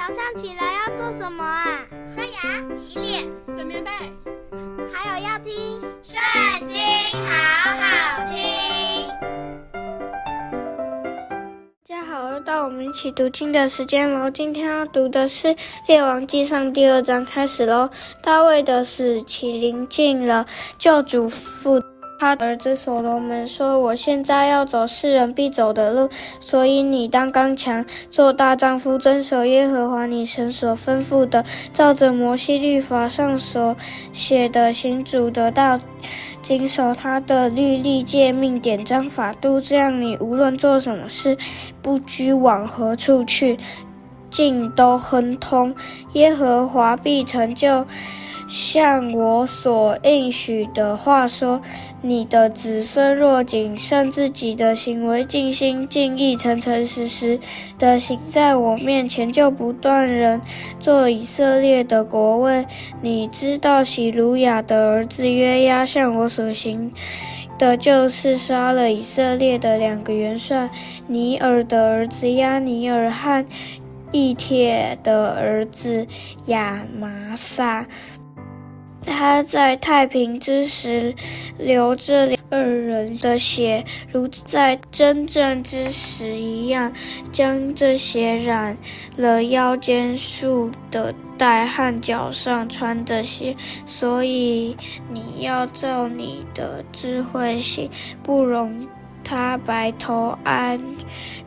早上起来要做什么啊？刷牙、洗脸、整棉被，还有要听《圣经》，好好听。大家好，又到我们一起读经的时间喽。今天要读的是《列王纪上》第二章，开始喽。大卫的死期临近了，就嘱咐。他儿子所罗门说：“我现在要走世人必走的路，所以你当刚强，做大丈夫，遵守耶和华你神所吩咐的，照着摩西律法上所写的行主的道，谨守他的律例诫命典章法度。这样，你无论做什么事，不拘往何处去，尽都亨通。耶和华必成就。”像我所应许的话说，你的子孙若谨慎自己的行为，尽心尽意、诚诚实实的行在我面前，就不断人做以色列的国位。你知道喜鲁雅的儿子约押向我所行的，就是杀了以色列的两个元帅，尼尔的儿子押尼尔和以铁的儿子亚麻撒。他在太平之时流着二人的血，如在真正之时一样，将这血染了腰间束的带和脚上穿的鞋。所以你要照你的智慧行，不容。他白头安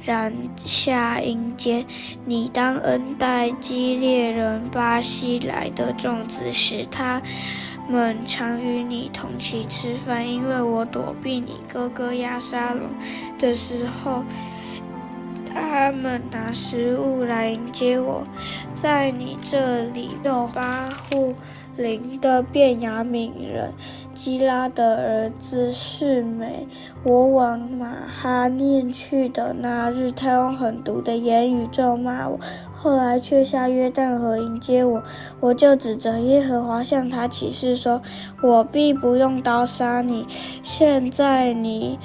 然下阴间，你当恩待基猎人巴西来的众子，使他们常与你同席吃饭，因为我躲避你哥哥亚沙龙的时候，他们拿食物来迎接我，在你这里有巴户琳的变雅敏人。基拉的儿子示美，我往马哈念去的那日，他用狠毒的言语咒骂我，后来却下约旦河迎接我，我就指着耶和华向他起誓说：我必不用刀杀你。现在你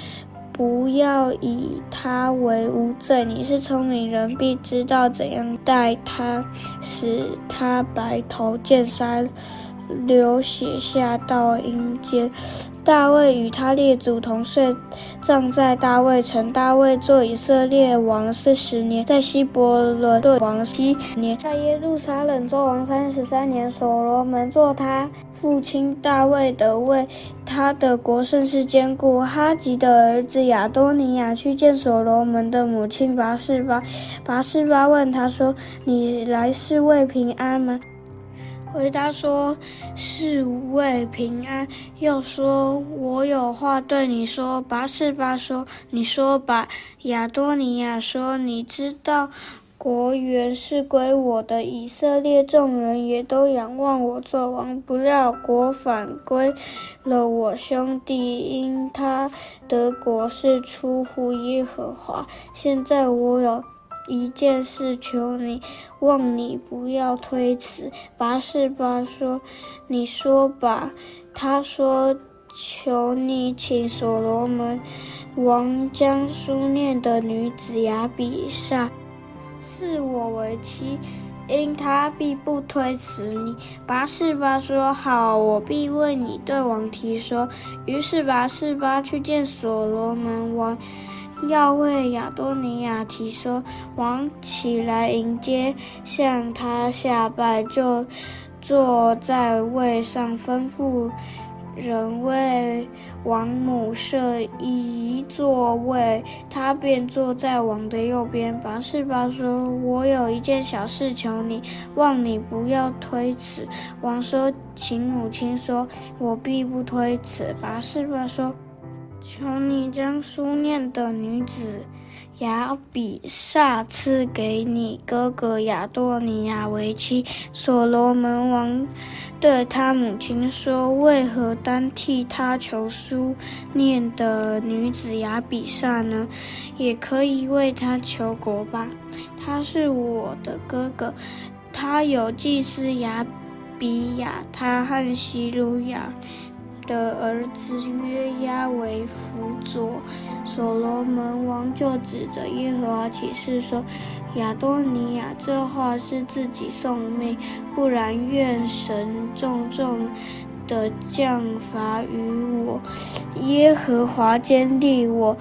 不要以他为无罪，你是聪明人，必知道怎样待他，使他白头见杀。流血下到阴间，大卫与他列祖同睡，葬在大卫城。大卫做以色列王四十年，在希伯伦做王七年，在耶路撒冷做王三十三年。所罗门做他父亲大卫的位，他的国甚是坚固。哈吉的儿子亚多尼亚去见所罗门的母亲拔示巴，拔示巴问他说：“你来是为平安吗？”回答说：“是为平安。”又说：“我有话对你说。”拔示巴说：“你说吧。”亚多尼亚说：“你知道国原是归我的，以色列众人也都仰望我做王。不料国反归了我兄弟，因他得国是出乎耶和华。现在我有。一件事求你，望你不要推辞。拔士巴说：“你说吧。”他说：“求你请所罗门王将书念的女子亚比煞赐我为妻，因他必不推辞你。”拔士巴说：“好，我必为你对王提说。”于是拔士巴去见所罗门王。要为亚多尼亚提说，王起来迎接，向他下拜，就坐在位上，吩咐人为王母设一座位，他便坐在王的右边。拔士巴说：“我有一件小事求你，望你不要推辞。”王说：“请母亲说，我必不推辞。”拔士巴说。求你将书念的女子雅比萨赐给你哥哥亚多尼亚为妻。所罗门王对他母亲说：“为何单替他求书念的女子雅比萨呢？也可以为他求国吧。他是我的哥哥，他有祭司雅比亚，他和希鲁雅。”的儿子约押为辅佐，所罗门王就指着耶和华起誓说：“亚多尼亚这话是自己送命，不然愿神重重的降罚于我。耶和华坚定我。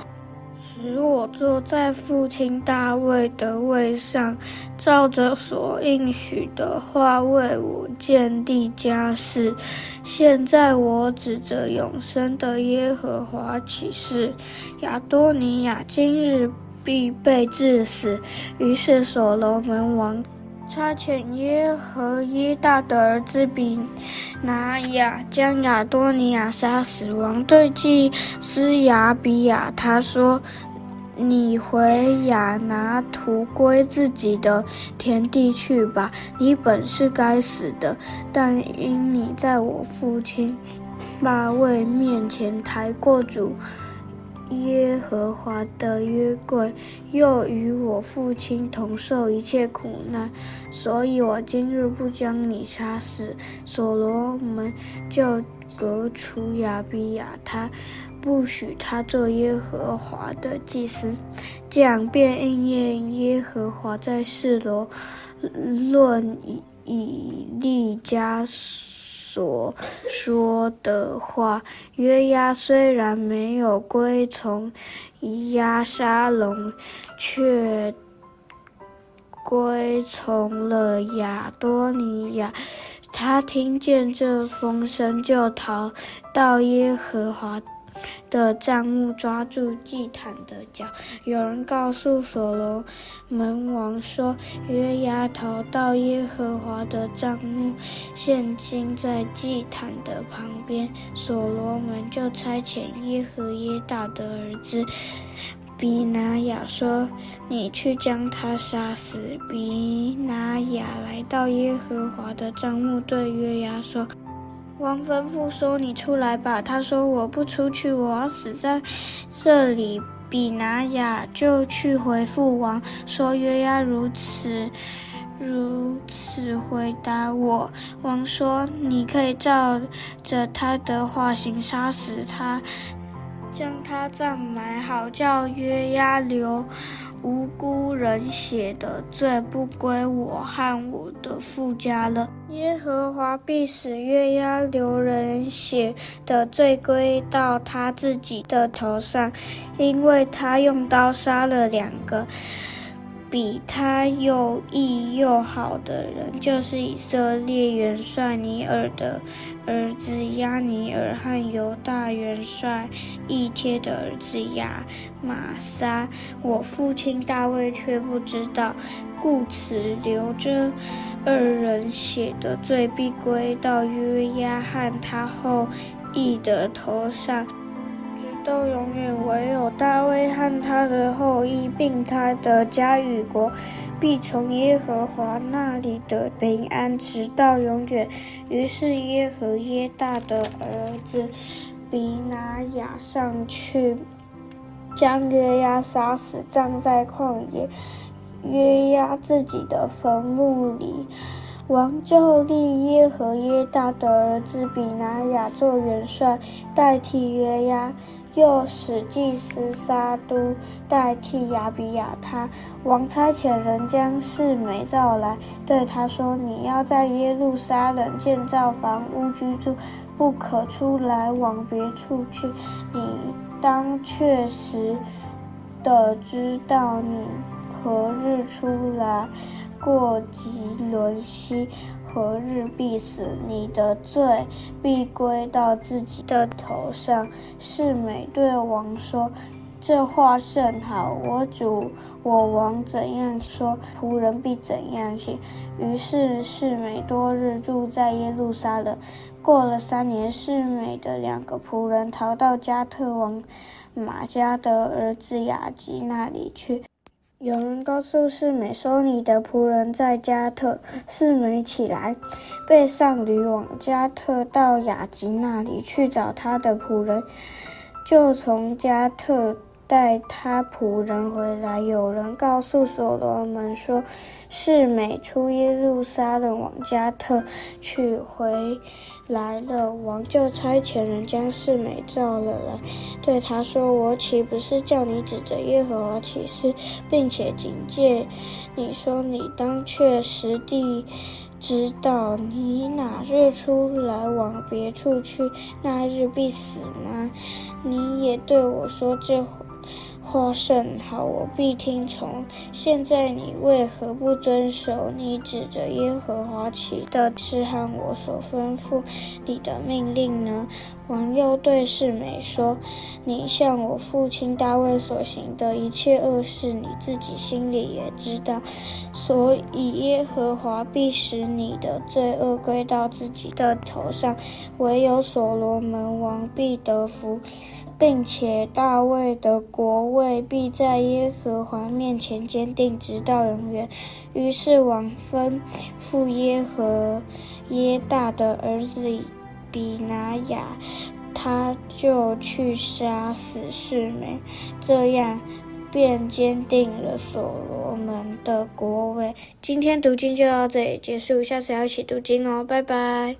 使我坐在父亲大卫的位上，照着所应许的话为我建立家室。现在我指着永生的耶和华起誓，亚多尼亚今日必被治死。于是所罗门王差遣耶和耶大的儿子比拿雅将亚多尼亚杀死。王对祭司亚比亚他说。你回亚拿突归自己的田地去吧，你本是该死的，但因你在我父亲大卫面前抬过主耶和华的约柜，又与我父亲同受一切苦难，所以我今日不将你杀死。所罗门就革除亚比亚他。不许他做耶和华的祭司，这样便应验耶和华在示罗论以以利家所说的话。约押虽然没有归从押沙龙，却归从了亚多尼亚。他听见这风声，就逃到耶和华的帐幕抓住祭坛的脚。有人告诉所罗门王说：“约押逃到耶和华的帐幕，现今在祭坛的旁边。”所罗门就差遣耶和耶大的儿子比拿雅说：“你去将他杀死。”比拿雅来到耶和华的帐幕，对约押说。王吩咐说：“你出来吧。”他说：“我不出去，我要死在这里。”比拿雅就去回复王说：“约押如此如此回答我。”王说：“你可以照着他的话行，杀死他，将他葬埋，好叫约押留。”无辜人血的罪不归我和我的父家了。耶和华必使月牙流人血的罪归到他自己的头上，因为他用刀杀了两个。比他又义又好的人，就是以色列元帅尼尔的儿子亚尼尔和犹大元帅以铁的儿子亚玛莎。我父亲大卫却不知道，故此留着二人血的罪必归到约押和他后裔的头上。都永远，唯有大卫和他的后裔，并他的家与国，必从耶和华那里得平安，直到永远。于是耶和耶大的儿子比拿雅上去，将约押杀死，葬在旷野约押自己的坟墓里。王就立耶和耶大的儿子比拿雅做元帅，代替约押。又使祭司撒督代替亚比亚他。王差遣人将示每召来，对他说：“你要在耶路撒冷建造房屋居住，不可出来往别处去。你当确实的知道你何日出来过汲沦西。”何日必死？你的罪必归到自己的头上。示美对王说：“这话甚好，我主我王怎样说，仆人必怎样行。”于是示美多日住在耶路撒冷。过了三年，示美的两个仆人逃到加特王玛加的儿子亚吉那里去。有人告诉示每说：“你的仆人在加特。”示每起来，背上驴往加特，到雅吉那里去找他的仆人，就从加特带他仆人回来，有人告诉所罗门说，示美出耶路撒冷往迦特去，回来了。王就差遣人将示美召了来，对他说：“我岂不是叫你指着耶和华起誓，并且警戒你说，你当确实地知道，你哪日出来往别处去，那日必死吗？你也对我说这话。”甚好，我必听从。现在你为何不遵守你指着耶和华起的誓和我所吩咐你的命令呢？王又对示每说：“你向我父亲大卫所行的一切恶事，你自己心里也知道，所以耶和华必使你的罪恶归到自己的头上，唯有所罗门王必得福。”并且大卫的国位必在耶和华面前坚定，直到永远。于是王吩咐耶和耶大的儿子比拿雅，他就去杀死示每，这样便坚定了所罗门的国位。今天读经就到这里结束，下次要一起读经哦，拜拜。